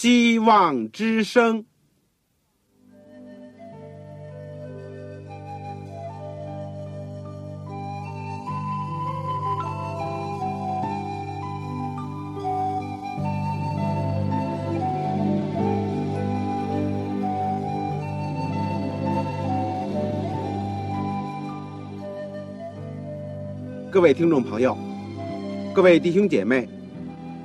希望之声。各位听众朋友，各位弟兄姐妹，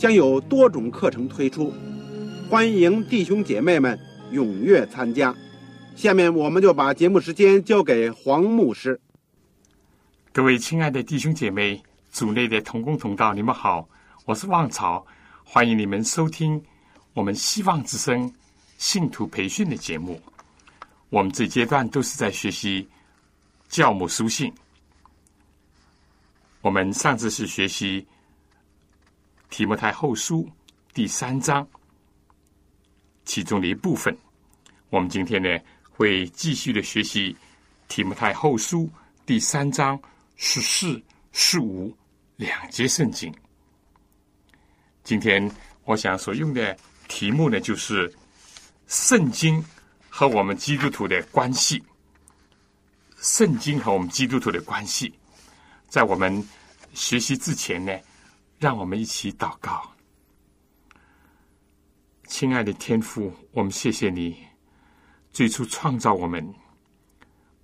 将有多种课程推出，欢迎弟兄姐妹们踊跃参加。下面我们就把节目时间交给黄牧师。各位亲爱的弟兄姐妹、组内的同工同道，你们好，我是旺朝，欢迎你们收听我们希望之声信徒培训的节目。我们这阶段都是在学习教母书信。我们上次是学习提摩太后书第三章其中的一部分，我们今天呢会继续的学习提摩太后书第三章十四、十五两节圣经。今天我想所用的题目呢，就是圣经和我们基督徒的关系。圣经和我们基督徒的关系。在我们学习之前呢，让我们一起祷告。亲爱的天父，我们谢谢你最初创造我们。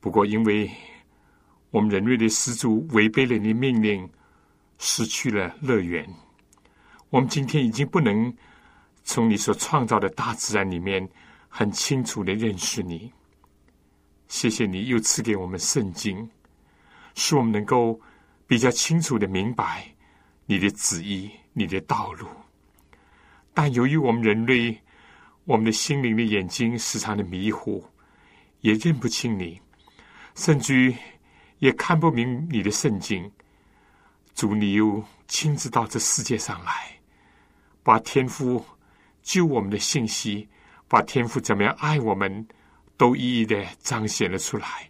不过，因为我们人类的始祖违背了你的命令，失去了乐园，我们今天已经不能从你所创造的大自然里面很清楚的认识你。谢谢你又赐给我们圣经，使我们能够。比较清楚的明白你的旨意、你的道路，但由于我们人类，我们的心灵的眼睛时常的迷糊，也认不清你，甚至也看不明你的圣经。主，你又亲自到这世界上来，把天父救我们的信息，把天父怎么样爱我们，都一一的彰显了出来。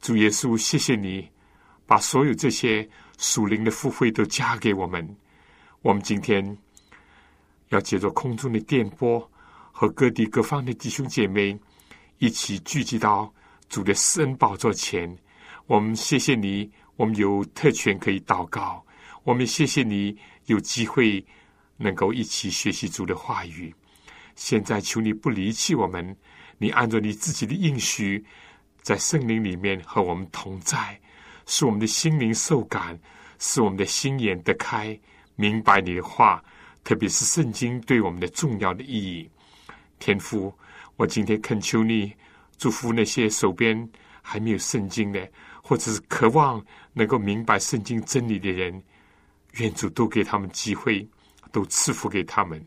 主耶稣，谢谢你。把所有这些属灵的富慧都加给我们。我们今天要借着空中的电波和各地各方的弟兄姐妹一起聚集到主的施恩宝座前。我们谢谢你，我们有特权可以祷告。我们谢谢你有机会能够一起学习主的话语。现在求你不离弃我们，你按照你自己的应许，在圣灵里面和我们同在。使我们的心灵受感，使我们的心眼得开，明白你的话，特别是圣经对我们的重要的意义。天父，我今天恳求你祝福那些手边还没有圣经的，或者是渴望能够明白圣经真理的人，愿主都给他们机会，都赐福给他们。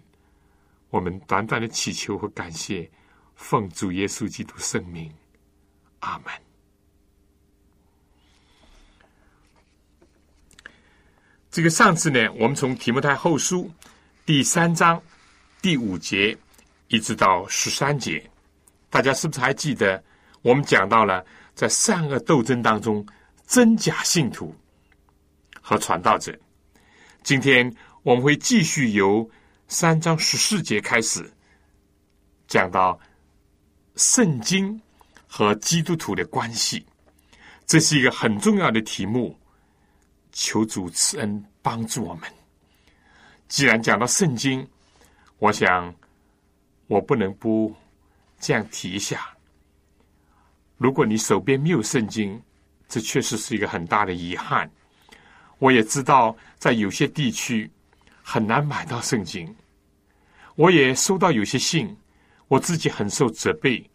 我们短短的祈求和感谢，奉主耶稣基督圣名，阿门。这个上次呢，我们从提摩太后书第三章第五节一直到十三节，大家是不是还记得？我们讲到了在善恶斗争当中，真假信徒和传道者。今天我们会继续由三章十四节开始讲到圣经和基督徒的关系，这是一个很重要的题目。求主赐恩帮助我们。既然讲到圣经，我想我不能不这样提一下：如果你手边没有圣经，这确实是一个很大的遗憾。我也知道，在有些地区很难买到圣经。我也收到有些信，我自己很受责备。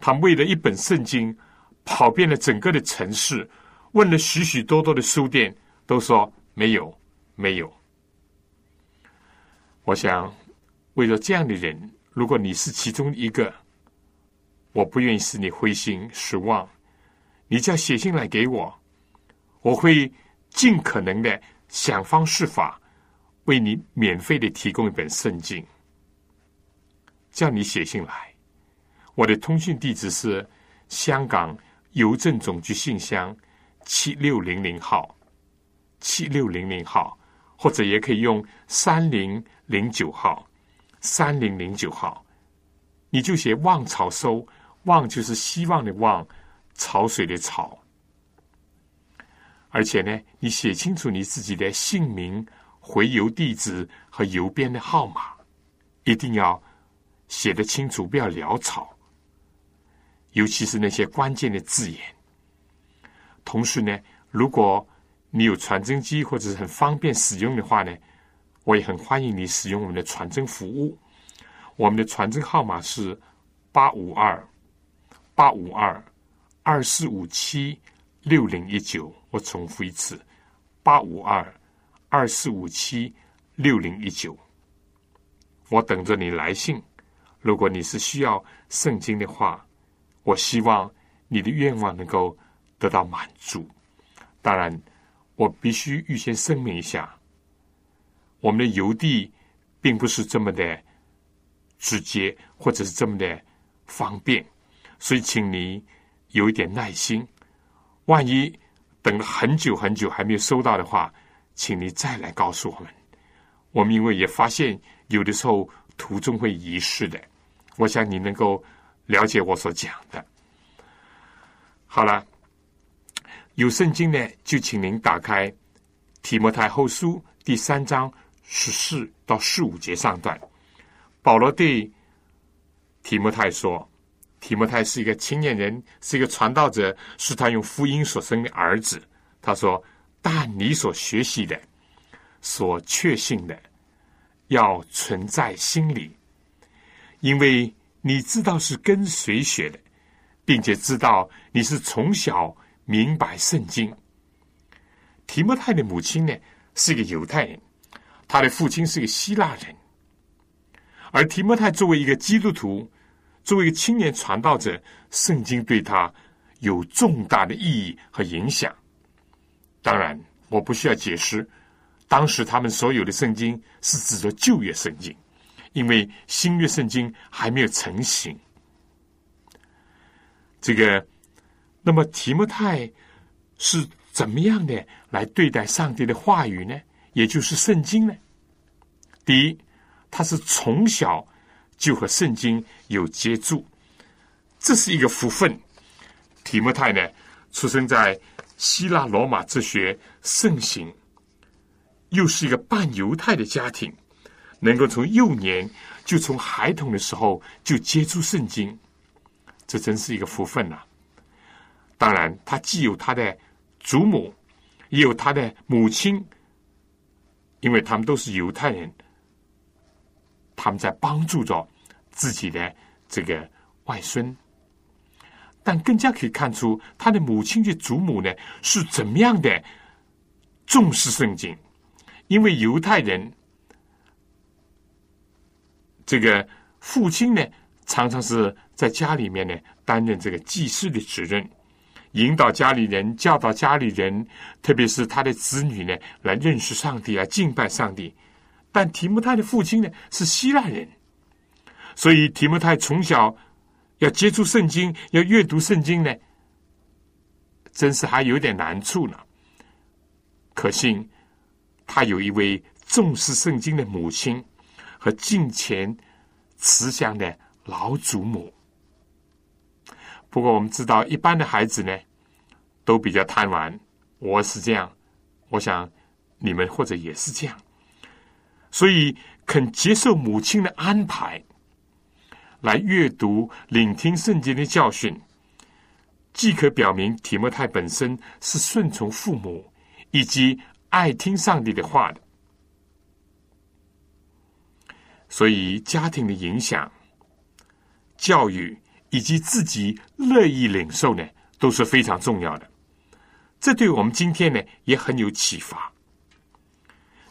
他为了一本圣经，跑遍了整个的城市，问了许许多多的书店。都说没有，没有。我想，为了这样的人，如果你是其中一个，我不愿意使你灰心失望。你只要写信来给我，我会尽可能的想方设法为你免费的提供一本圣经。叫你写信来，我的通讯地址是香港邮政总局信箱七六零零号，七六零零号，或者也可以用三零零九号，三零零九号，你就写“望草收”，“望”就是希望的“望”，潮水的“潮”。而且呢，你写清楚你自己的姓名、回邮地址和邮编的号码，一定要。写的清楚，不要潦草，尤其是那些关键的字眼。同时呢，如果你有传真机或者是很方便使用的话呢，我也很欢迎你使用我们的传真服务。我们的传真号码是八五二八五二二四五七六零一九。我重复一次：八五二二四五七六零一九。我等着你来信。如果你是需要圣经的话，我希望你的愿望能够得到满足。当然，我必须预先声明一下，我们的邮递并不是这么的直接，或者是这么的方便，所以请你有一点耐心。万一等了很久很久还没有收到的话，请你再来告诉我们。我们因为也发现有的时候途中会遗失的。我想你能够了解我所讲的。好了，有圣经呢，就请您打开《提摩太后书》第三章十四到十五节上段。保罗对提摩太说：“提摩太是一个青年人，是一个传道者，是他用福音所生的儿子。”他说：“但你所学习的、所确信的，要存在心里。”因为你知道是跟谁学的，并且知道你是从小明白圣经。提摩太的母亲呢是一个犹太人，他的父亲是个希腊人，而提摩太作为一个基督徒，作为一个青年传道者，圣经对他有重大的意义和影响。当然，我不需要解释，当时他们所有的圣经是指着旧约圣经。因为新约圣经还没有成型，这个，那么提摩太是怎么样的来对待上帝的话语呢？也就是圣经呢？第一，他是从小就和圣经有接触，这是一个福分。提摩太呢，出生在希腊罗马哲学盛行，又是一个半犹太的家庭。能够从幼年就从孩童的时候就接触圣经，这真是一个福分呐！当然，他既有他的祖母，也有他的母亲，因为他们都是犹太人，他们在帮助着自己的这个外孙。但更加可以看出，他的母亲的祖母呢是怎么样的重视圣经，因为犹太人。这个父亲呢，常常是在家里面呢担任这个祭祀的职任，引导家里人、教导家里人，特别是他的子女呢，来认识上帝、来敬拜上帝。但提摩太的父亲呢是希腊人，所以提摩太从小要接触圣经、要阅读圣经呢，真是还有点难处呢。可信他有一位重视圣经的母亲。和敬虔慈祥的老祖母。不过，我们知道，一般的孩子呢，都比较贪玩。我是这样，我想你们或者也是这样。所以，肯接受母亲的安排，来阅读、聆听圣经的教训，既可表明提摩太本身是顺从父母，以及爱听上帝的话的。所以，家庭的影响、教育以及自己乐意领受呢，都是非常重要的。这对我们今天呢也很有启发。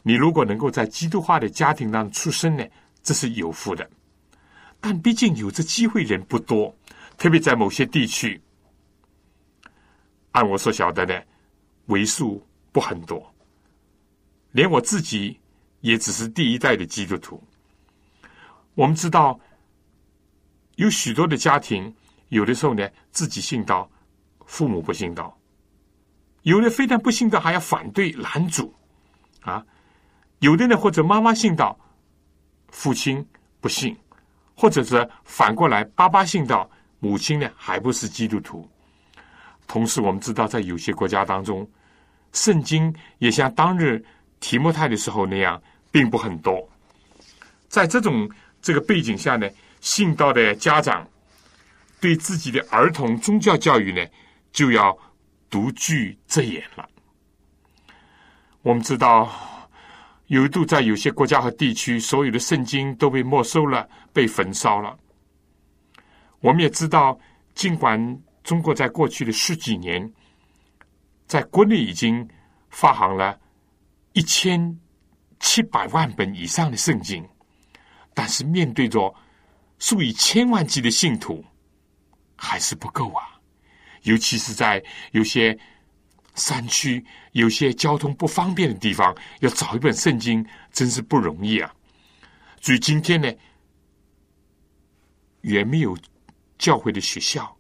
你如果能够在基督化的家庭当中出生呢，这是有福的。但毕竟有这机会人不多，特别在某些地区，按我所晓得的，为数不很多。连我自己也只是第一代的基督徒。我们知道，有许多的家庭，有的时候呢，自己信道，父母不信道；有的非但不信道，还要反对拦阻啊；有的呢，或者妈妈信道，父亲不信。或者是反过来，爸爸信道，母亲呢还不是基督徒。同时，我们知道，在有些国家当中，圣经也像当日提摩太的时候那样，并不很多。在这种这个背景下呢，信道的家长对自己的儿童宗教教育呢，就要独具遮掩了。我们知道。有一度，在有些国家和地区，所有的圣经都被没收了，被焚烧了。我们也知道，尽管中国在过去的十几年，在国内已经发行了一千七百万本以上的圣经，但是面对着数以千万计的信徒，还是不够啊！尤其是在有些。山区有些交通不方便的地方，要找一本圣经真是不容易啊！所以今天呢，也没有教会的学校，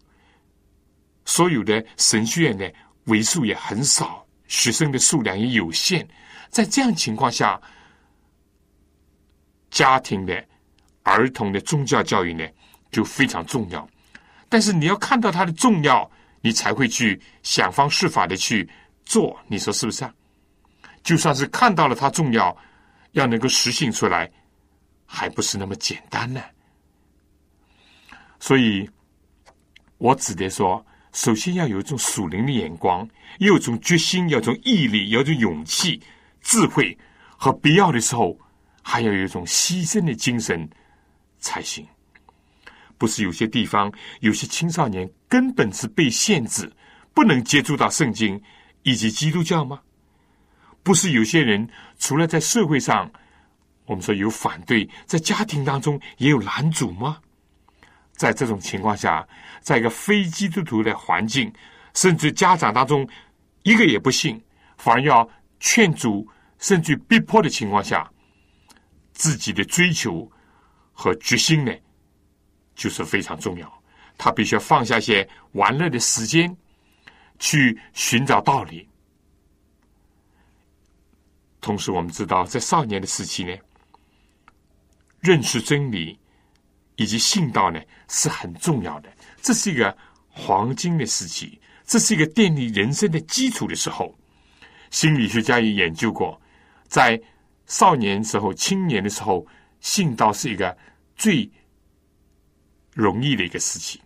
所有的神学院呢，为数也很少，学生的数量也有限。在这样情况下，家庭的、儿童的宗教教育呢，就非常重要。但是你要看到它的重要。你才会去想方设法的去做，你说是不是啊？就算是看到了它重要，要能够实行出来，还不是那么简单呢。所以，我指的说，首先要有一种属灵的眼光，有一种决心，有一种毅力，有一种勇气、智慧和必要的时候，还要有一种牺牲的精神才行。不是有些地方有些青少年根本是被限制，不能接触到圣经以及基督教吗？不是有些人除了在社会上，我们说有反对，在家庭当中也有拦阻吗？在这种情况下，在一个非基督徒的环境，甚至家长当中一个也不信，反而要劝阻，甚至逼迫的情况下，自己的追求和决心呢？就是非常重要，他必须要放下些玩乐的时间，去寻找道理。同时，我们知道，在少年的时期呢，认识真理以及信道呢是很重要的。这是一个黄金的时期，这是一个奠定人生的基础的时候。心理学家也研究过，在少年时候、青年的时候，信道是一个最。容易的一个事情，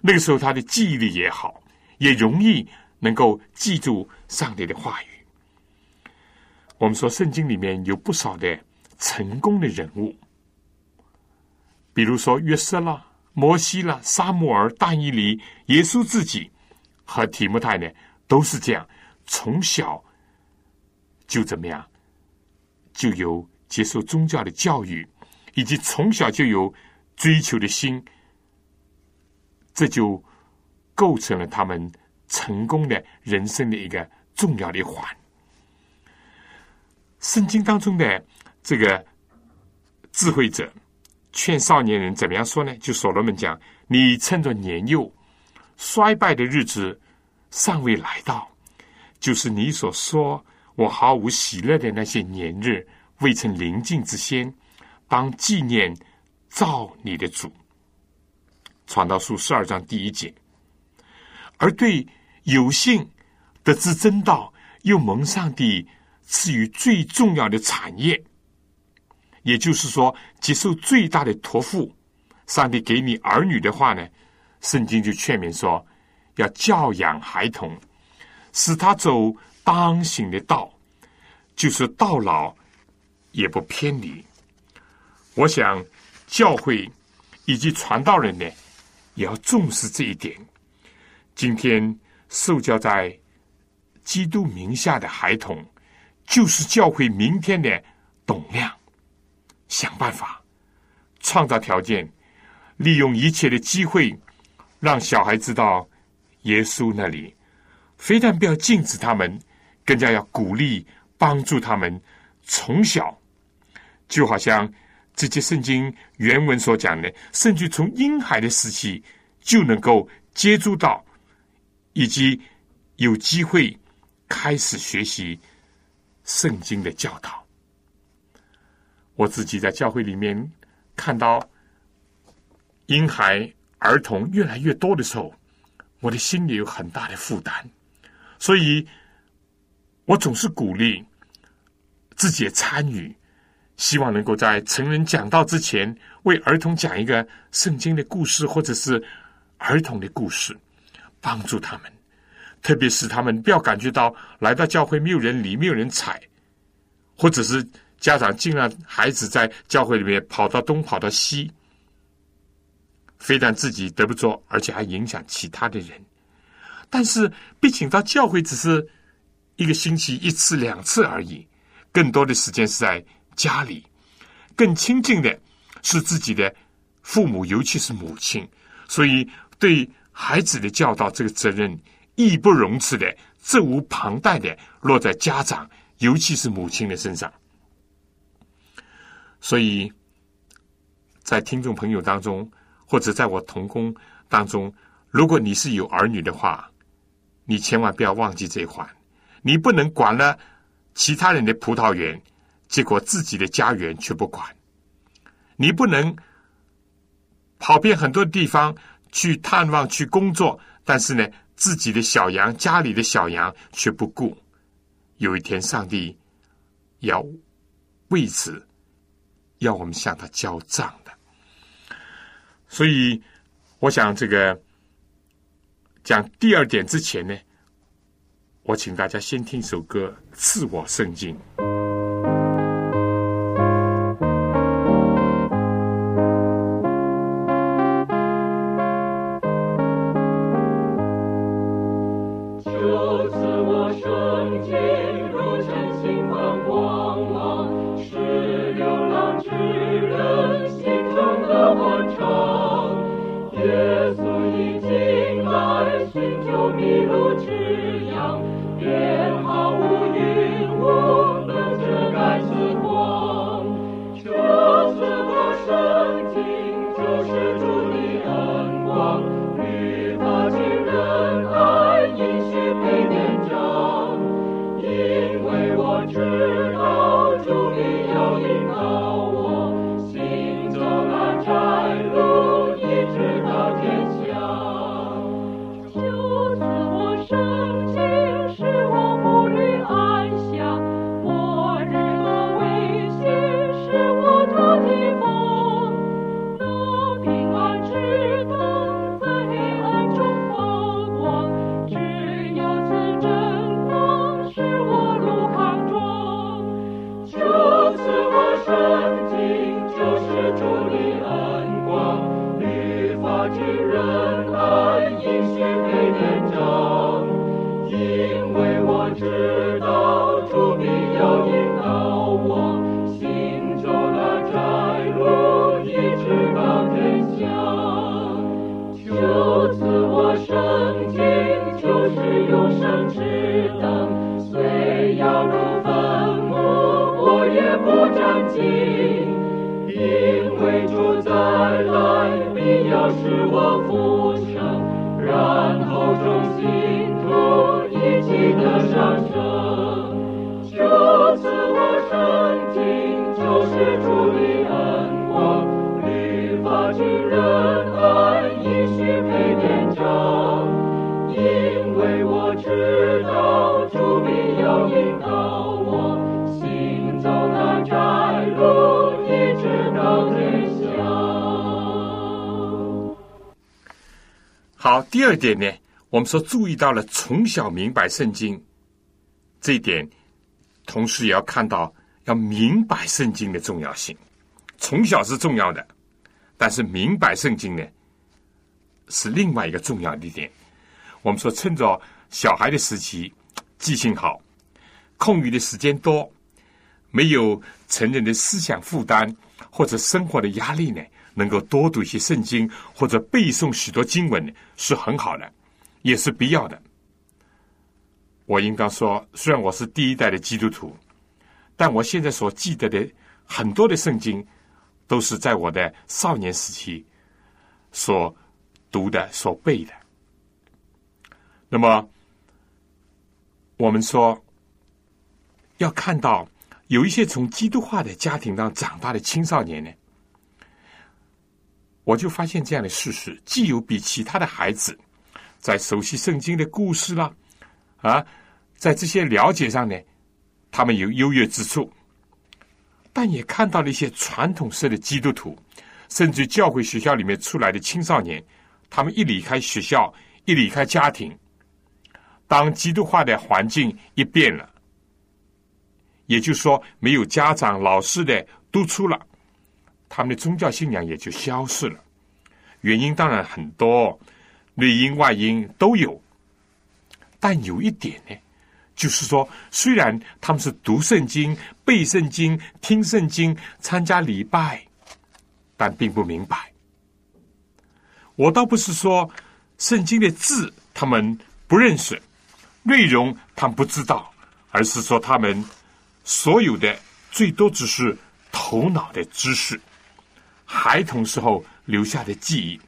那个时候他的记忆力也好，也容易能够记住上帝的话语。我们说圣经里面有不少的成功的人物，比如说约瑟啦、摩西啦、沙穆尔、但以理、耶稣自己和提摩太呢，都是这样，从小就怎么样，就有接受宗教的教育，以及从小就有追求的心。这就构成了他们成功的人生的一个重要的环。圣经当中的这个智慧者劝少年人怎么样说呢？就所罗门讲：“你趁着年幼衰败的日子尚未来到，就是你所说我毫无喜乐的那些年日未曾临近之先，当纪念造你的主。”传道书十二章第一节，而对有幸得知真道，又蒙上帝赐予最重要的产业，也就是说，接受最大的托付，上帝给你儿女的话呢，圣经就劝勉说，要教养孩童，使他走当行的道，就是到老也不偏离。我想，教会以及传道人呢。也要重视这一点。今天受教在基督名下的孩童，就是教会明天的董亮。想办法创造条件，利用一切的机会，让小孩知道耶稣那里。非但不要禁止他们，更加要鼓励、帮助他们从小，就好像这些圣经原文所讲的，甚至从婴孩的时期就能够接触到，以及有机会开始学习圣经的教导。我自己在教会里面看到婴孩、儿童越来越多的时候，我的心里有很大的负担。所以，我总是鼓励自己参与，希望能够在成人讲道之前，为儿童讲一个圣经的故事，或者是儿童的故事，帮助他们。特别是他们不要感觉到来到教会没有人理，没有人睬，或者是家长竟让孩子在教会里面跑到东跑到西，非但自己得不着，而且还影响其他的人。但是，毕竟到教会只是一个星期一次两次而已，更多的时间是在家里，更亲近的是自己的父母，尤其是母亲。所以，对孩子的教导这个责任，义不容辞的、责无旁贷的落在家长，尤其是母亲的身上。所以，在听众朋友当中，或者在我同工当中，如果你是有儿女的话，你千万不要忘记这一环，你不能管了其他人的葡萄园，结果自己的家园却不管；你不能跑遍很多地方去探望、去工作，但是呢，自己的小羊、家里的小羊却不顾。有一天，上帝要为此要我们向他交账的。所以，我想这个。讲第二点之前呢，我请大家先听首歌《赐我圣经》。二点呢，我们说注意到了从小明白圣经这一点，同时也要看到要明白圣经的重要性。从小是重要的，但是明白圣经呢，是另外一个重要的一点。我们说，趁着小孩的时期，记性好，空余的时间多，没有成人的思想负担或者生活的压力呢，能够多读一些圣经或者背诵许多经文是很好的，也是必要的。我应当说，虽然我是第一代的基督徒，但我现在所记得的很多的圣经，都是在我的少年时期所读的、所背的。那么，我们说要看到有一些从基督化的家庭当长大的青少年呢，我就发现这样的事实：既有比其他的孩子在熟悉圣经的故事啦，啊，在这些了解上呢，他们有优越之处，但也看到了一些传统式的基督徒，甚至教会学校里面出来的青少年，他们一离开学校，一离开家庭。当基督化的环境一变了，也就是说，没有家长、老师的督促了，他们的宗教信仰也就消失了。原因当然很多，内因外因都有。但有一点呢，就是说，虽然他们是读圣经、背圣经、听圣经、参加礼拜，但并不明白。我倒不是说圣经的字他们不认识。内容他们不知道，而是说他们所有的最多只是头脑的知识，孩童时候留下的记忆，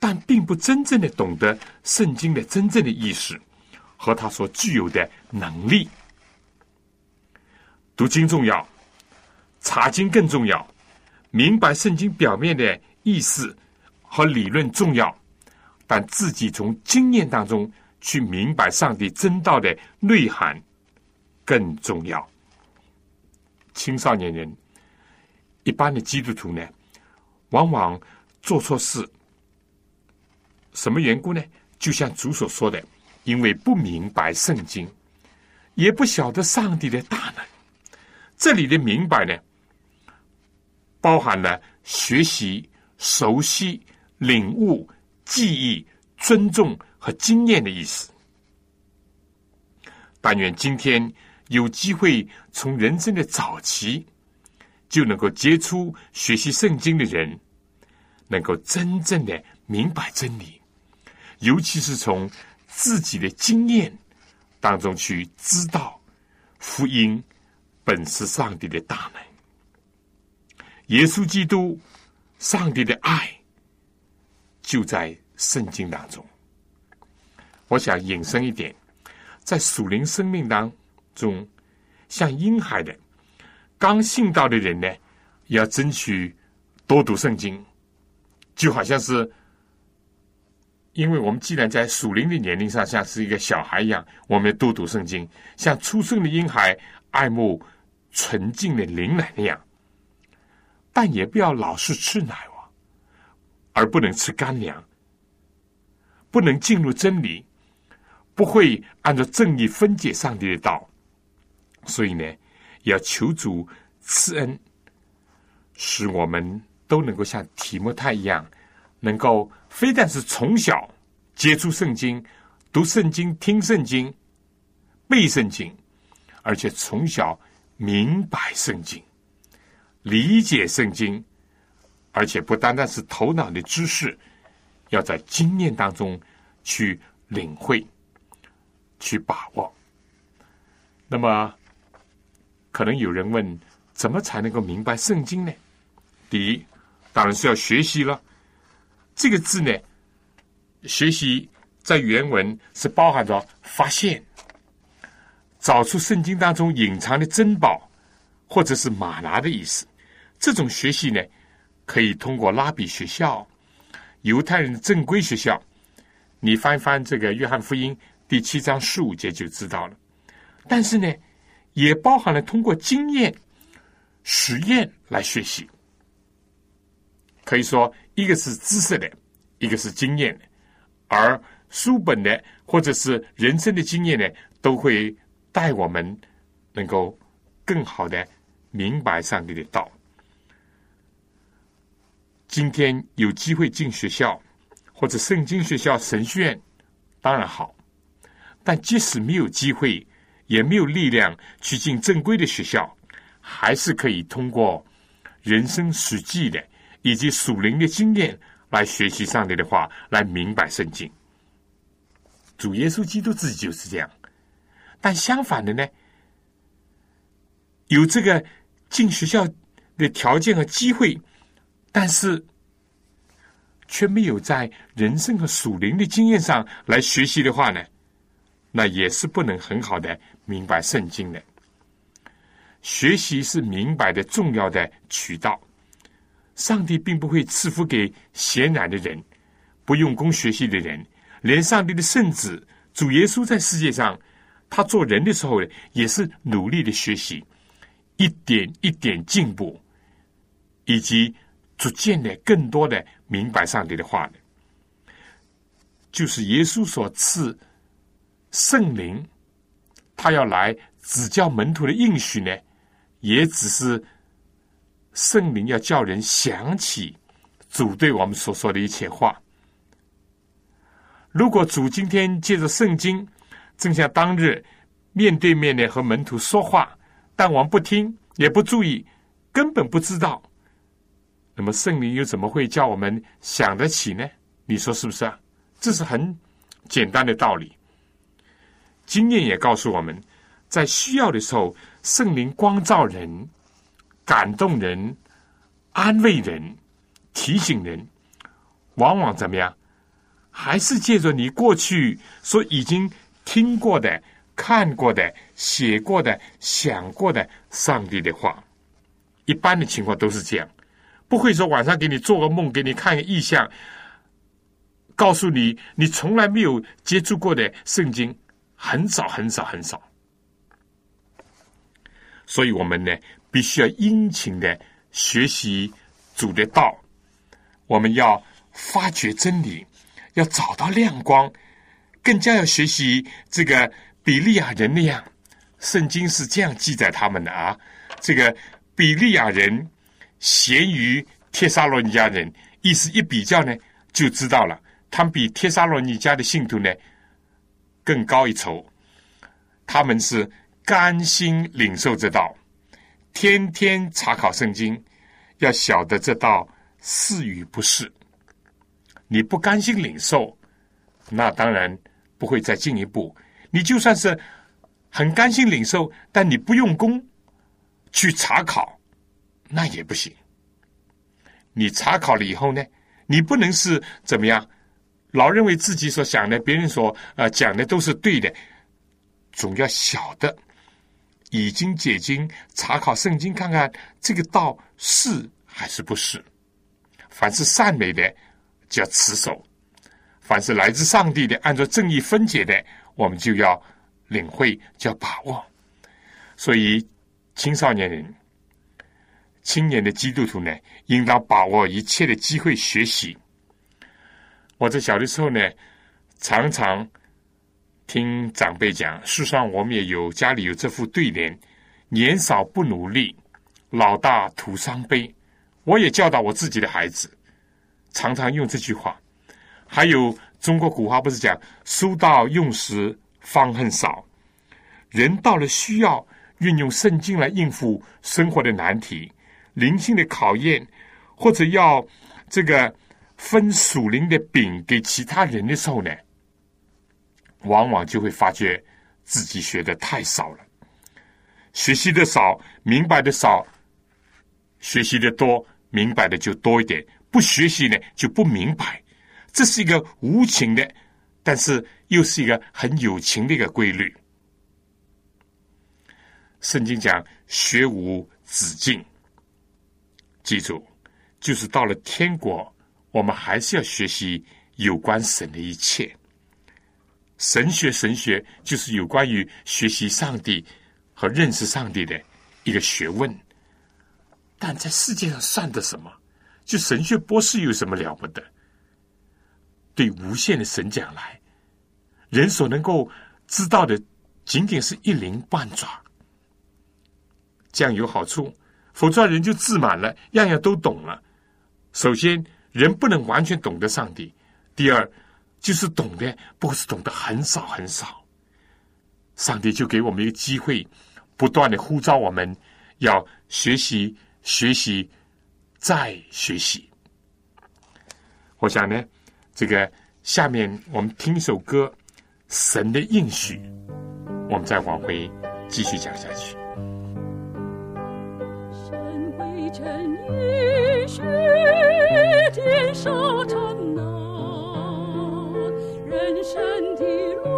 但并不真正的懂得圣经的真正的意思和他所具有的能力。读经重要，查经更重要，明白圣经表面的意思和理论重要，但自己从经验当中。去明白上帝真道的内涵更重要。青少年人，一般的基督徒呢，往往做错事，什么缘故呢？就像主所说的，因为不明白圣经，也不晓得上帝的大能。这里的明白呢，包含了学习、熟悉、领悟、记忆、尊重。和经验的意思。但愿今天有机会从人生的早期就能够接触学习圣经的人，能够真正的明白真理，尤其是从自己的经验当中去知道福音本是上帝的大能，耶稣基督上帝的爱就在圣经当中。我想引申一点，在属灵生命当中，像婴孩的刚信道的人呢，要争取多读圣经，就好像是，因为我们既然在属灵的年龄上像是一个小孩一样，我们要多读圣经，像出生的婴孩爱慕纯净的灵奶那样，但也不要老是吃奶哇，而不能吃干粮，不能进入真理。不会按照正义分解上帝的道，所以呢，要求主赐恩，使我们都能够像提摩太一样，能够非但是从小接触圣经、读圣经、听圣经、背圣经，而且从小明白圣经、理解圣经，而且不单单是头脑的知识，要在经验当中去领会。去把握。那么，可能有人问：怎么才能够明白圣经呢？第一，当然是要学习了。这个字呢，学习在原文是包含着发现、找出圣经当中隐藏的珍宝，或者是马拿的意思。这种学习呢，可以通过拉比学校、犹太人的正规学校。你翻一翻这个约翰福音。第七章十五节就知道了，但是呢，也包含了通过经验实验来学习。可以说，一个是知识的，一个是经验的，而书本的或者是人生的经验呢，都会带我们能够更好的明白上帝的道。今天有机会进学校或者圣经学校、神学院，当然好。但即使没有机会，也没有力量去进正规的学校，还是可以通过人生实际的以及属灵的经验来学习上帝的话，来明白圣经。主耶稣基督自己就是这样。但相反的呢，有这个进学校的条件和机会，但是却没有在人生和属灵的经验上来学习的话呢，那也是不能很好的明白圣经的。学习是明白的重要的渠道。上帝并不会赐福给闲懒的人、不用功学习的人，连上帝的圣子主耶稣在世界上。他做人的时候，也是努力的学习，一点一点进步，以及逐渐的更多的明白上帝的话，就是耶稣所赐圣灵，他要来指教门徒的应许呢，也只是圣灵要叫人想起主对我们所说的一切话。如果主今天借着圣经。正像当日面对面的和门徒说话，但我们不听，也不注意，根本不知道。那么圣灵又怎么会叫我们想得起呢？你说是不是啊？这是很简单的道理。经验也告诉我们，在需要的时候，圣灵光照人、感动人、安慰人、提醒人，往往怎么样？还是借着你过去所已经。听过的、看过的、写过的、想过的，上帝的话，一般的情况都是这样，不会说晚上给你做个梦，给你看个意象，告诉你你从来没有接触过的圣经，很少很少很少。所以我们呢，必须要殷勤的学习主的道，我们要发掘真理，要找到亮光。更加要学习这个比利亚人那样，圣经是这样记载他们的啊。这个比利亚人咸于帖撒罗尼迦人，意思一比较呢，就知道了，他们比帖撒罗尼迦的信徒呢更高一筹。他们是甘心领受这道，天天查考圣经，要晓得这道是与不是。你不甘心领受，那当然。不会再进一步。你就算是很甘心领受，但你不用功去查考，那也不行。你查考了以后呢，你不能是怎么样，老认为自己所想的、别人所呃讲的都是对的。总要晓得，已经解经、查考圣经，看看这个道是还是不是。凡是善美的，就要持守。凡是来自上帝的，按照正义分解的，我们就要领会，就要把握。所以，青少年人、青年的基督徒呢，应当把握一切的机会学习。我在小的时候呢，常常听长辈讲，世上我们也有家里有这副对联：“年少不努力，老大徒伤悲。”我也教导我自己的孩子，常常用这句话。还有中国古话不是讲“书到用时方恨少”，人到了需要运用圣经来应付生活的难题、灵性的考验，或者要这个分属灵的饼给其他人的时候呢，往往就会发觉自己学的太少了，学习的少，明白的少；学习的多，明白的就多一点；不学习呢，就不明白。这是一个无情的，但是又是一个很有情的一个规律。圣经讲学无止境，记住，就是到了天国，我们还是要学习有关神的一切。神学，神学就是有关于学习上帝和认识上帝的一个学问。但在世界上算得什么？就神学博士有什么了不得？对无限的神讲来，人所能够知道的，仅仅是一鳞半爪。这样有好处，否则人就自满了，样样都懂了。首先，人不能完全懂得上帝；第二，就是懂得，不过是懂得很少很少。上帝就给我们一个机会，不断的呼召我们要学习、学习、再学习。我想呢，这个下面我们听一首歌《神的应许》，我们再往回继续讲下去。神为臣应许，天沙成难，人生的路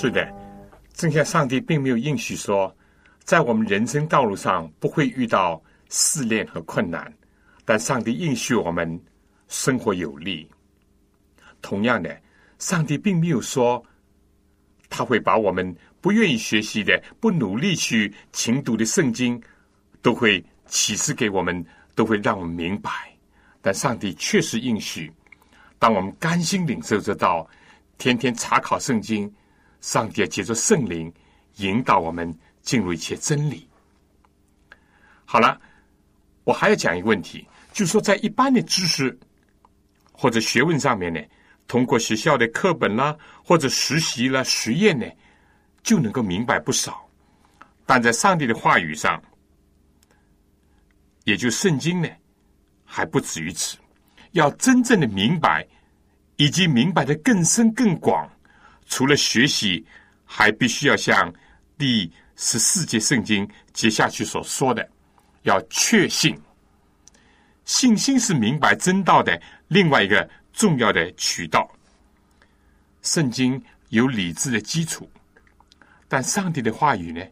是的，正像上帝并没有应许说，在我们人生道路上不会遇到试炼和困难，但上帝应许我们生活有力。同样的，上帝并没有说他会把我们不愿意学习的、不努力去勤读的圣经，都会启示给我们，都会让我们明白。但上帝确实应许，当我们甘心领受这道，天天查考圣经，上帝要借着圣灵引导我们进入一切真理。好了，我还要讲一个问题，就是说在一般的知识或者学问上面呢，通过学校的课本啦，或者实习啦、实验呢，就能够明白不少。但在上帝的话语上，也就圣经呢，还不止于此。要真正的明白，以及明白的更深更广，除了学习，还必须要像第十四节圣经接下去所说的，要确信。信心是明白真道的另外一个重要的渠道。圣经有理智的基础，但上帝的话语呢，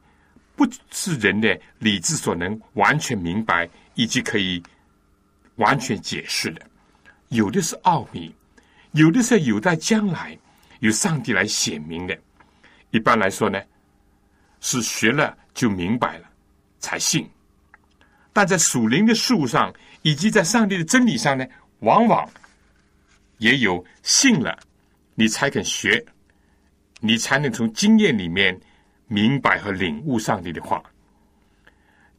不是人的理智所能完全明白以及可以完全解释的。有的是奥秘，有的是有待将来由上帝来显明的。一般来说呢，是学了就明白了才信。但在属灵的事物上，以及在上帝的真理上呢，往往也有信了，你才肯学，你才能从经验里面明白和领悟上帝的话。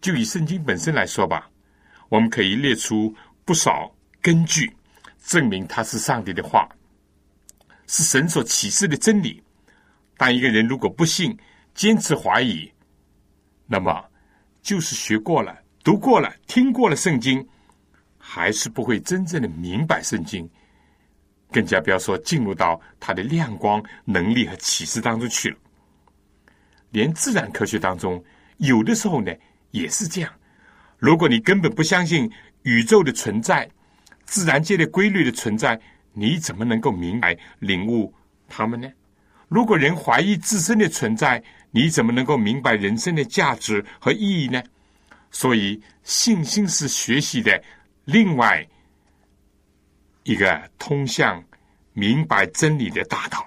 就以圣经本身来说吧，我们可以列出不少根据，证明它是上帝的话，是神所启示的真理。但一个人如果不信，坚持怀疑，那么就是学过了、读过了、听过了圣经，还是不会真正的明白圣经，更加不要说进入到它的亮光、能力和启示当中去了。连自然科学当中，有的时候呢。也是这样。如果你根本不相信宇宙的存在、自然界的规律的存在，你怎么能够明白、领悟他们呢？如果人怀疑自身的存在，你怎么能够明白人生的价值和意义呢？所以，信心是学习的另外一个通向明白真理的大道。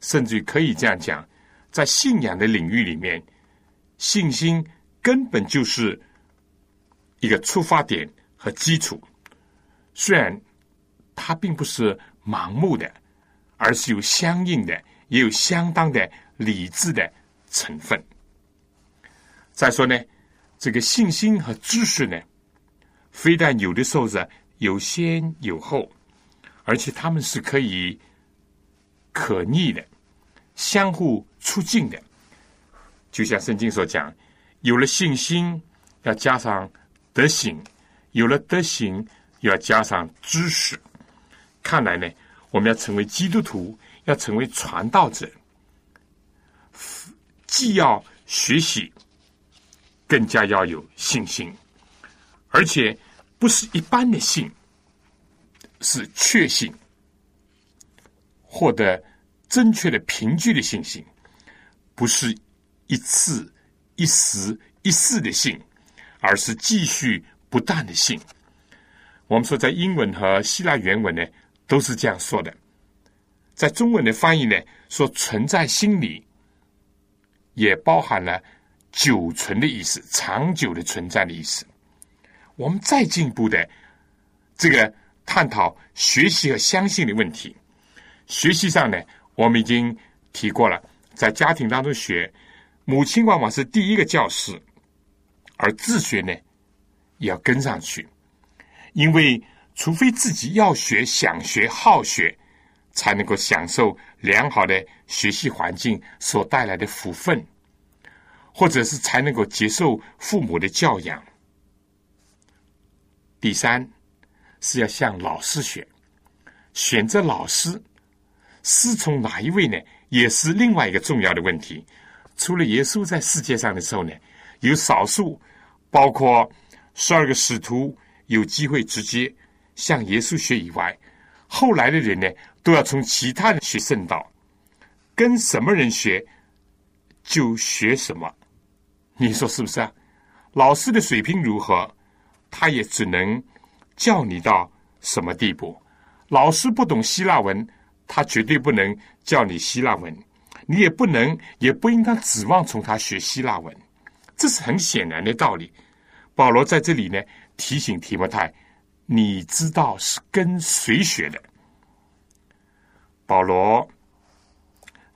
甚至于可以这样讲，在信仰的领域里面，信心。根本就是一个出发点和基础，虽然它并不是盲目的，而是有相应的，也有相当的理智的成分。再说呢，这个信心和知识呢，非但有的时候是有先有后，而且他们是可以可逆的，相互促进的，就像圣经所讲。有了信心，要加上德行；有了德行，要加上知识。看来呢，我们要成为基督徒，要成为传道者，既要学习，更加要有信心，而且不是一般的信，是确信，获得正确的凭据的信心，不是一次。一时一世的信，而是继续不断的信。我们说，在英文和希腊原文呢，都是这样说的。在中文的翻译呢，说存在心里，也包含了久存的意思，长久的存在的意思。我们再进一步的这个探讨学习和相信的问题。学习上呢，我们已经提过了，在家庭当中学。母亲往往是第一个教师，而自学呢，也要跟上去。因为除非自己要学、想学、好学，才能够享受良好的学习环境所带来的福分，或者是才能够接受父母的教养。第三是要向老师学，选择老师，师从哪一位呢？也是另外一个重要的问题。除了耶稣在世界上的时候呢，有少数，包括十二个使徒有机会直接向耶稣学以外，后来的人呢，都要从其他人学圣道，跟什么人学就学什么。你说是不是啊？老师的水平如何，他也只能教你到什么地步。老师不懂希腊文，他绝对不能教你希腊文。你也不能，也不应当指望从他学希腊文，这是很显然的道理。保罗在这里呢提醒提摩太，你知道是跟谁学的？保罗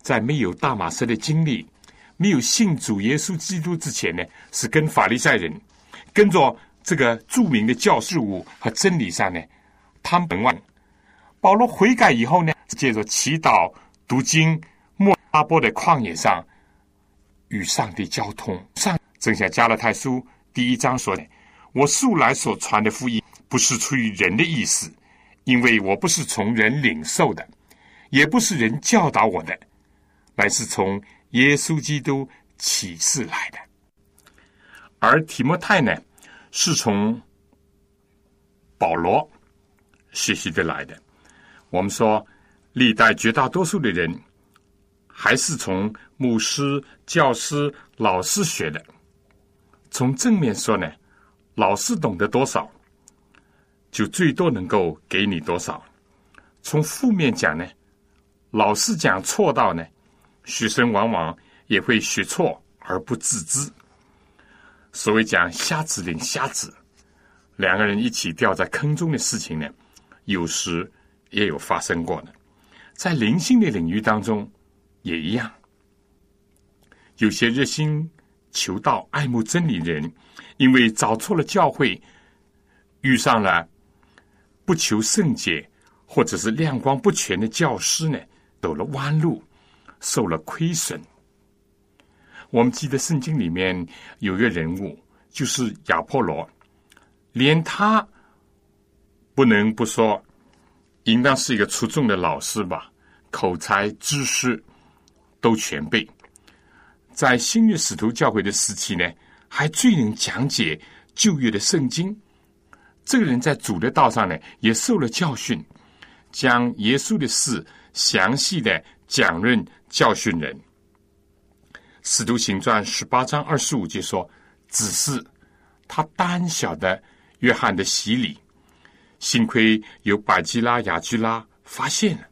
在没有大马士的经历、没有信主耶稣基督之前呢，是跟法利赛人，跟着这个著名的教事物和真理上呢，他们本万。保罗悔改以后呢，借着祈祷、读经。莫阿波的旷野上与上帝交通，上正像加勒泰书第一章说的：“我素来所传的福音，不是出于人的意思，因为我不是从人领受的，也不是人教导我的，乃是从耶稣基督启示来的。而提摩太呢，是从保罗学习的来的。我们说，历代绝大多数的人。”还是从牧师、教师、老师学的。从正面说呢，老师懂得多少，就最多能够给你多少；从负面讲呢，老师讲错道呢，学生往往也会学错而不自知。所谓讲瞎子领瞎子，两个人一起掉在坑中的事情呢，有时也有发生过的。在灵性的领域当中也一样，有些热心求道、爱慕真理的人，因为找错了教会，遇上了不求甚解或者是亮光不全的教师呢，走了弯路，受了亏损。我们记得圣经里面有一个人物，就是亚波罗，连他不能不说，应当是一个出众的老师吧，口才、知识都全备。在新约使徒教会的时期呢，还最能讲解旧约的圣经。这个人在主的道上呢，也受了教训，将耶稣的事详细的讲论教训人。使徒行传十八章二十五节说：“只是他单小的约翰的洗礼，幸亏有百基拉、雅居拉发现了，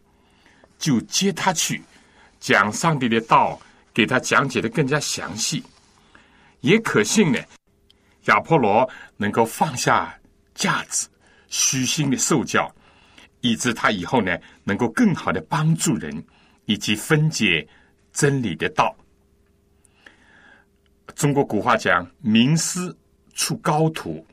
就接他去，讲上帝的道，给他讲解的更加详细。也可信呢，亚波罗能够放下价值，虚心的受教，以致他以后呢，能够更好的帮助人，以及分解真理的道。”中国古话讲“名师出高徒”，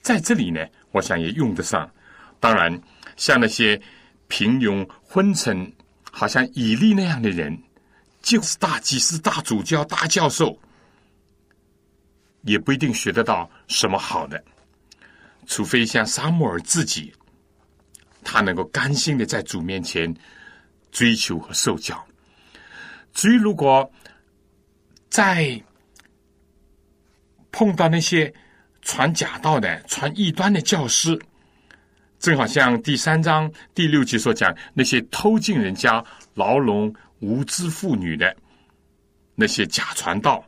在这里呢，我想也用得上。当然，像那些平庸昏沉、好像以利那样的人，就是大祭司、大主教、大教授，也不一定学得到什么好的。除非像沙穆尔自己，他能够甘心的在主面前追求和受教。至于如果在碰到那些传假道的、传异端的教师，正好像第三章第六节所讲，那些偷进人家牢笼无知妇女的那些假传道，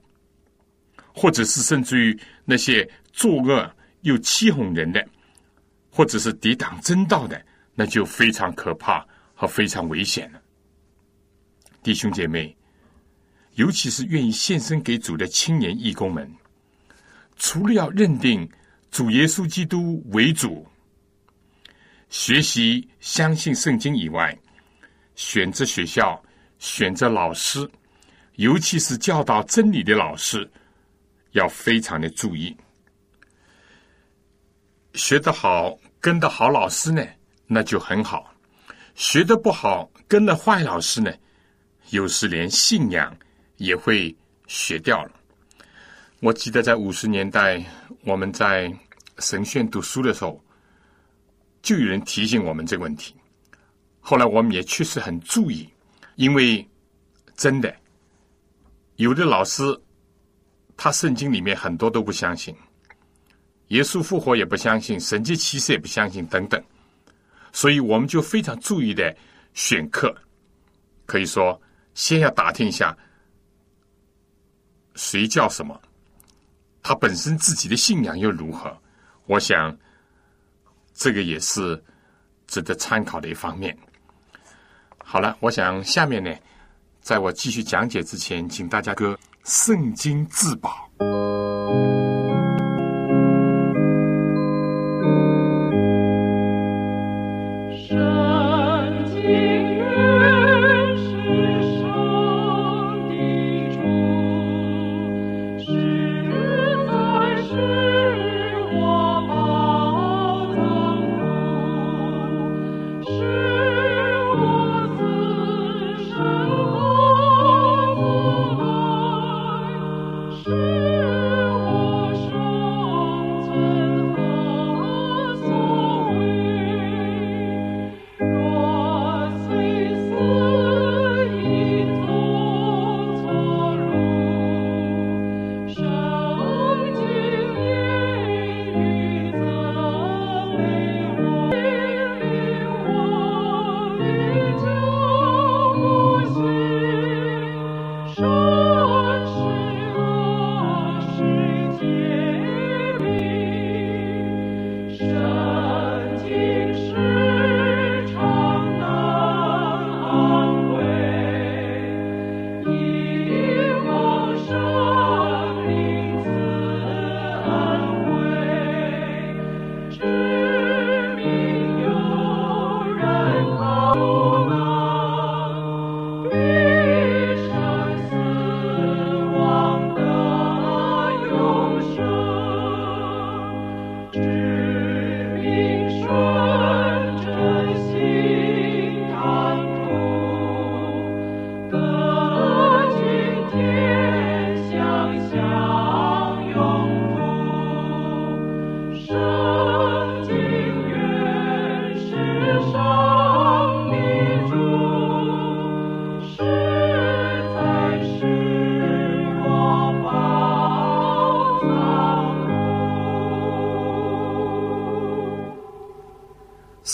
或者是甚至于那些作恶又欺哄人的，或者是抵挡真道的，那就非常可怕和非常危险了。弟兄姐妹，尤其是愿意献身给主的青年义工们。除了要认定主耶稣基督为主，学习相信圣经以外，选择学校、选择老师，尤其是教导真理的老师，要非常的注意。学得好，跟的好老师呢，那就很好；学得不好，跟了坏老师呢，有时连信仰也会学掉了。我记得在五十年代，我们在神学读书的时候，就有人提醒我们这个问题。后来我们也确实很注意，因为真的有的老师，他圣经里面很多都不相信，耶稣复活也不相信，神迹奇事也不相信等等，所以我们就非常注意的选课，可以说先要打听一下谁叫什么。他本身自己的信仰又如何？我想，这个也是值得参考的一方面。好了，我想下面呢，在我继续讲解之前，请大家歌《圣经至宝》。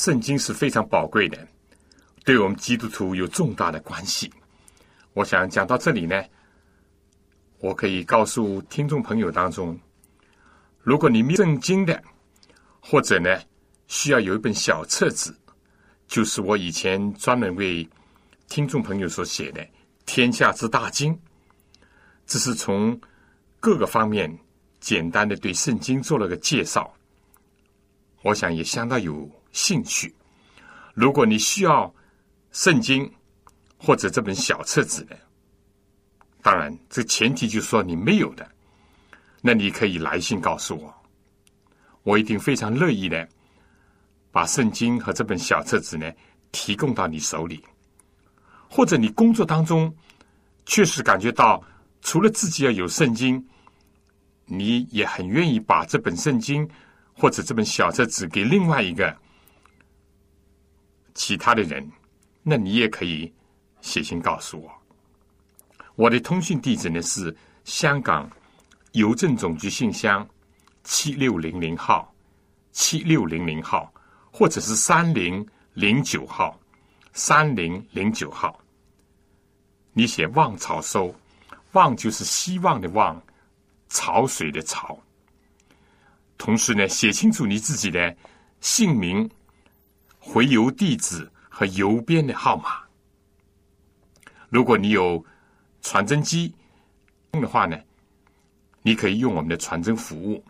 圣经是非常宝贵的，对我们基督徒有重大的关系。我想讲到这里呢，我可以告诉听众朋友当中，如果你没圣经的，或者呢需要有一本小册子，就是我以前专门为听众朋友所写的《天下之大经》，这是从各个方面简单的对圣经做了个介绍。我想也相当有兴趣。如果你需要圣经或者这本小册子呢，当然这前提就是说你没有的，那你可以来信告诉我，我一定非常乐意的把圣经和这本小册子呢提供到你手里。或者你工作当中确实感觉到，除了自己要有圣经，你也很愿意把这本圣经或者这本小册子给另外一个其他的人，那你也可以写信告诉我。我的通讯地址呢是香港邮政总局信箱七六零零号，七六零零号，或者是三零零九号，三零零九号。你写望潮收，望就是希望的望，潮水的潮。同时呢，写清楚你自己的姓名、回邮地址和邮编的号码。如果你有传真机的话呢，你可以用我们的传真服务。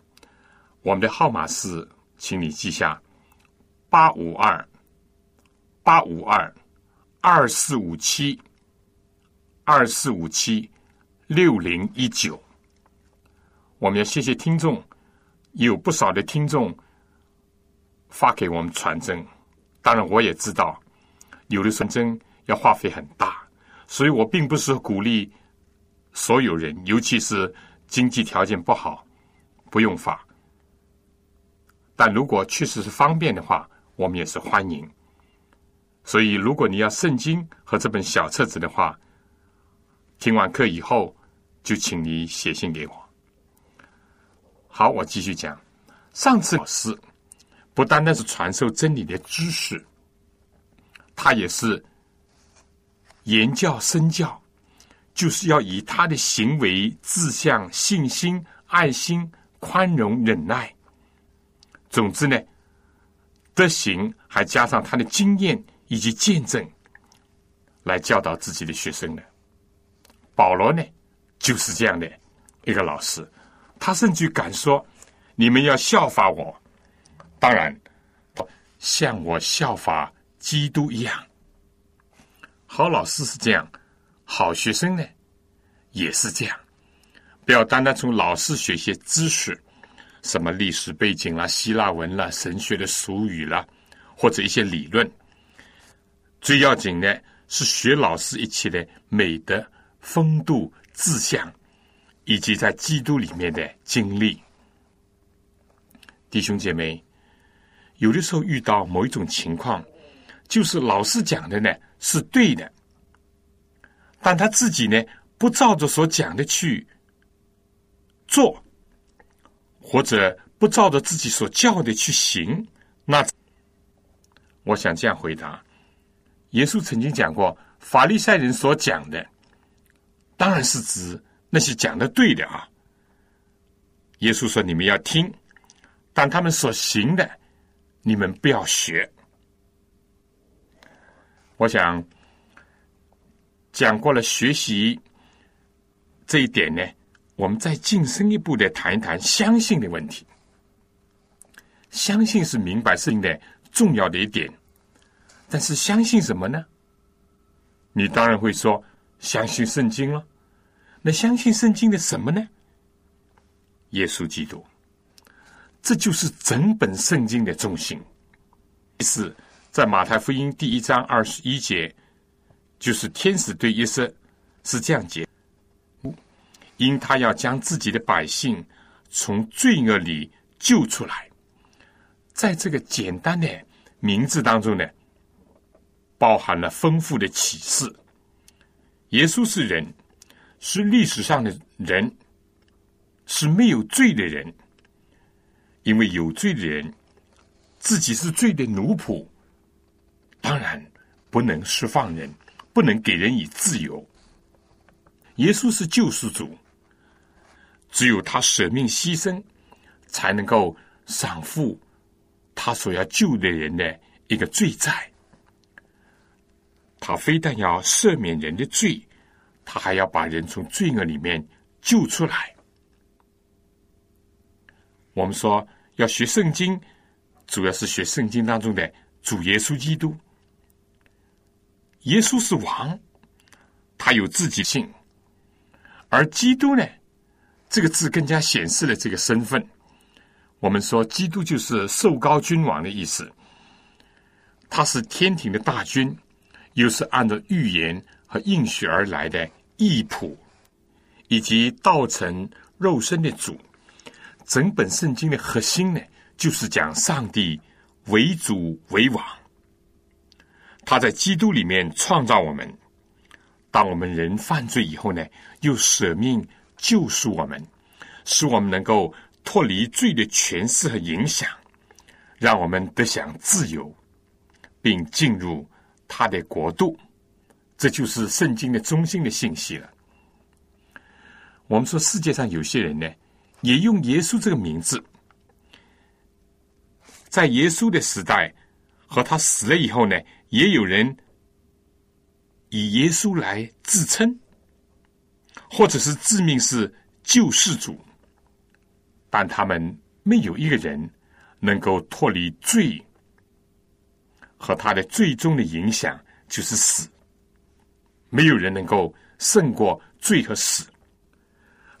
我们的号码是，请你记下：八五二八五二二四五七二四五七六零一九。我们要谢谢听众。有不少的听众发给我们传真，当然我也知道，有的传真要花费很大，所以我并不是鼓励所有人，尤其是经济条件不好，不用发。但如果确实是方便的话，我们也是欢迎。所以，如果你要圣经和这本小册子的话，听完课以后，就请你写信给我。好，我继续讲。上次老师不单单是传授真理的知识，他也是言教身教，就是要以他的行为、志向、信心、爱心、宽容、忍耐，总之呢，德行还加上他的经验以及见证，来教导自己的学生的。保罗呢，就是这样的一个老师。他甚至敢说：“你们要效法我，当然像我效法基督一样。”好老师是这样，好学生呢也是这样。不要单单从老师学些知识，什么历史背景啦、希腊文啦、神学的俗语啦，或者一些理论。最要紧的是学老师一切的美德、风度、志向。以及在基督里面的经历，弟兄姐妹，有的时候遇到某一种情况，就是老师讲的呢是对的，但他自己呢不照着所讲的去做，或者不照着自己所教的去行，那我想这样回答：耶稣曾经讲过，法利赛人所讲的，当然是指。那些讲的对的啊！耶稣说：“你们要听，但他们所行的，你们不要学。”我想讲过了学习这一点呢，我们再进深一步的谈一谈相信的问题。相信是明白圣经的重要的一点，但是相信什么呢？你当然会说相信圣经了。那相信圣经的什么呢？耶稣基督。这就是整本圣经的中心。是在马太福音第一章二十一节，就是天使对耶稣是这样解：因他要将自己的百姓从罪恶里救出来。在这个简单的名字当中呢，包含了丰富的启示。耶稣是人，是历史上的人，是没有罪的人。因为有罪的人自己是罪的奴仆，当然不能释放人，不能给人以自由。耶稣是救世主，只有他舍命牺牲，才能够偿付。他所要救的人的一个罪债，他非但要赦免人的罪，他还要把人从罪恶里面救出来。我们说要学圣经，主要是学圣经当中的主耶稣基督。耶稣是王，他有自己性，而基督呢，这个字更加显示了这个身份。我们说，基督就是受高君王的意思。他是天庭的大君，又是按照预言和应许而来的义仆，以及道成肉身的主。整本圣经的核心呢，就是讲上帝为主为王。他在基督里面创造我们，当我们人犯罪以后呢，又舍命救赎我们，使我们能够。脱离罪的权势和影响，让我们得享自由，并进入他的国度。这就是圣经的中心的信息了。我们说，世界上有些人呢，也用耶稣这个名字，在耶稣的时代和他死了以后呢，也有人以耶稣来自称，或者是自命是救世主。但他们没有一个人能够脱离罪和他的最终的影响，就是死。没有人能够胜过罪和死。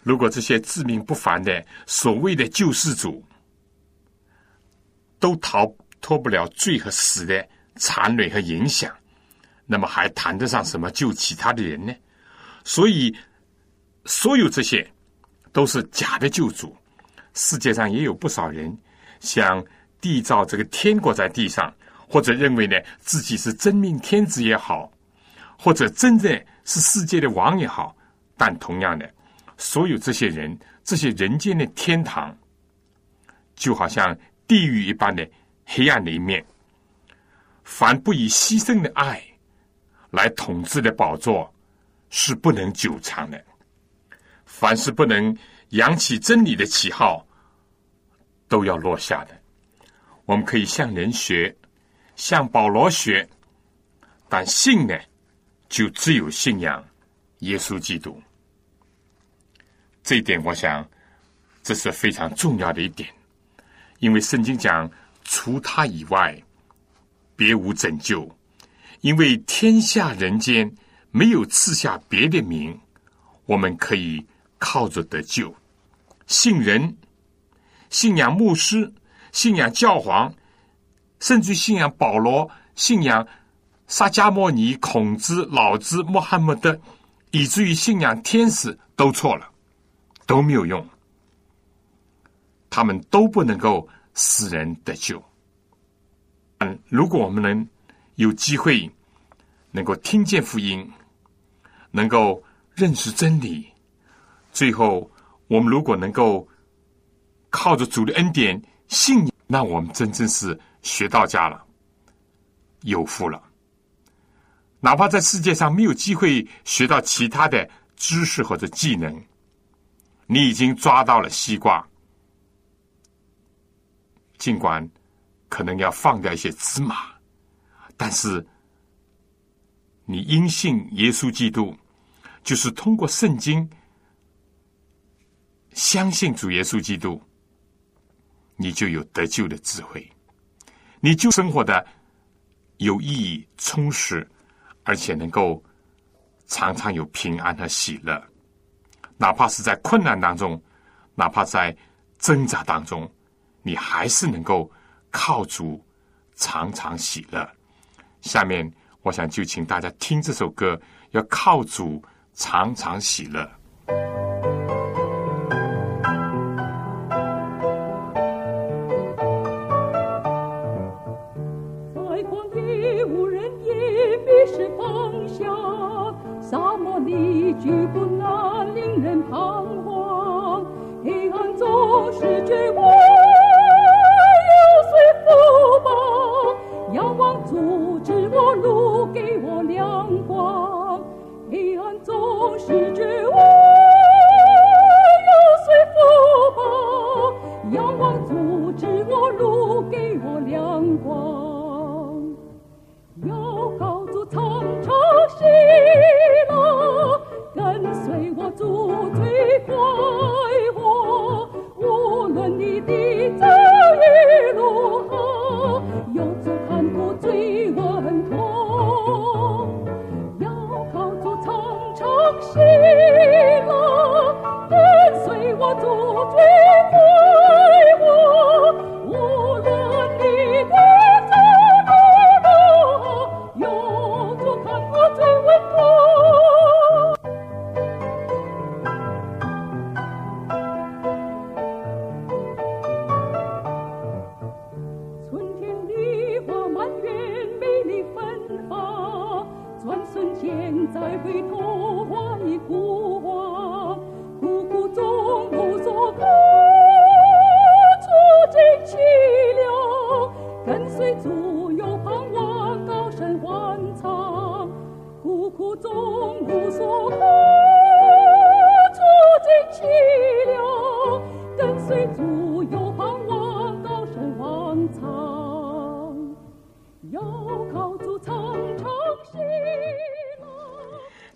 如果这些自命不凡的所谓的救世主都逃脱不了罪和死的残累和影响，那么还谈得上什么救其他的人呢？所以，所有这些都是假的救主。世界上也有不少人想缔造这个天国在地上，或者认为呢自己是真命天子也好，或者真正是世界的王也好。但同样的，所有这些人，这些人间的天堂，就好像地狱一般的黑暗的一面。凡不以牺牲的爱来统治的宝座，是不能久长的。凡是不能。扬起真理的旗号，都要落下的。我们可以向人学，向保罗学，但信呢，就只有信仰耶稣基督。这一点，我想这是非常重要的一点，因为圣经讲，除他以外，别无拯救。因为天下人间没有赐下别的名，我们可以。靠着得救，信人、信仰牧师、信仰教皇，甚至信仰保罗、信仰萨迦摩尼、孔子、老子、穆罕默德，以至于信仰天使，都错了，都没有用。他们都不能够使人得救。嗯，如果我们能有机会能够听见福音，能够认识真理。最后，我们如果能够靠着主的恩典信，那我们真正是学到家了，有福了。哪怕在世界上没有机会学到其他的知识或者技能，你已经抓到了西瓜，尽管可能要放掉一些芝麻，但是你因信耶稣基督，就是通过圣经。相信主耶稣基督，你就有得救的智慧，你就生活的有意义、充实，而且能够常常有平安和喜乐。哪怕是在困难当中，哪怕在挣扎当中，你还是能够靠主常常喜乐。下面，我想就请大家听这首歌，要靠主常常喜乐。在旷野无论你的遭遇路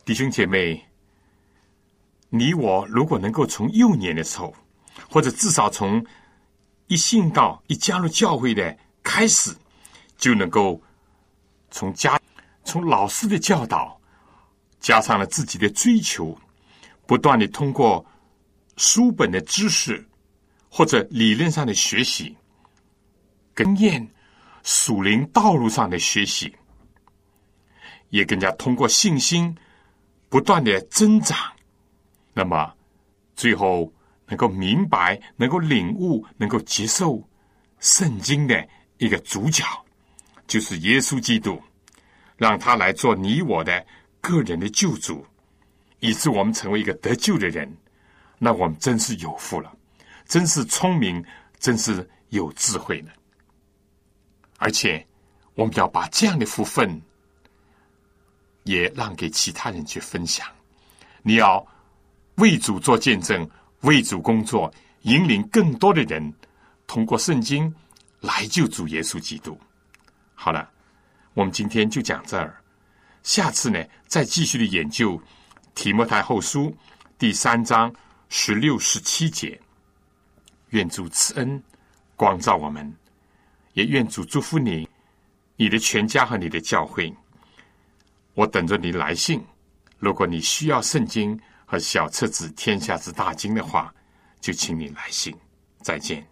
弟兄姐妹，你我如果能够从幼年的时候，或者至少从一信道、一加入教会的开始，就能够从家、从老师的教导，加上了自己的追求，不断的通过书本的知识或者理论上的学习，经验、属灵道路上的学习，也更加通过信心。不断的增长，那么最后能够明白、能够领悟、能够接受圣经的一个主角，就是耶稣基督，让他来做你我的个人的救主，以致我们成为一个得救的人，那我们真是有福了，真是聪明，真是有智慧呢。而且，我们要把这样的福分。也让给其他人去分享。你要为主做见证，为主工作，引领更多的人通过圣经来救主耶稣基督。好了，我们今天就讲这儿，下次呢再继续的研究提摩太后书第三章十六、十七节。愿主赐恩光照我们，也愿主祝福你、你的全家和你的教会。我等着你来信。如果你需要圣经和小册子《天下之大经》的话，就请你来信。再见。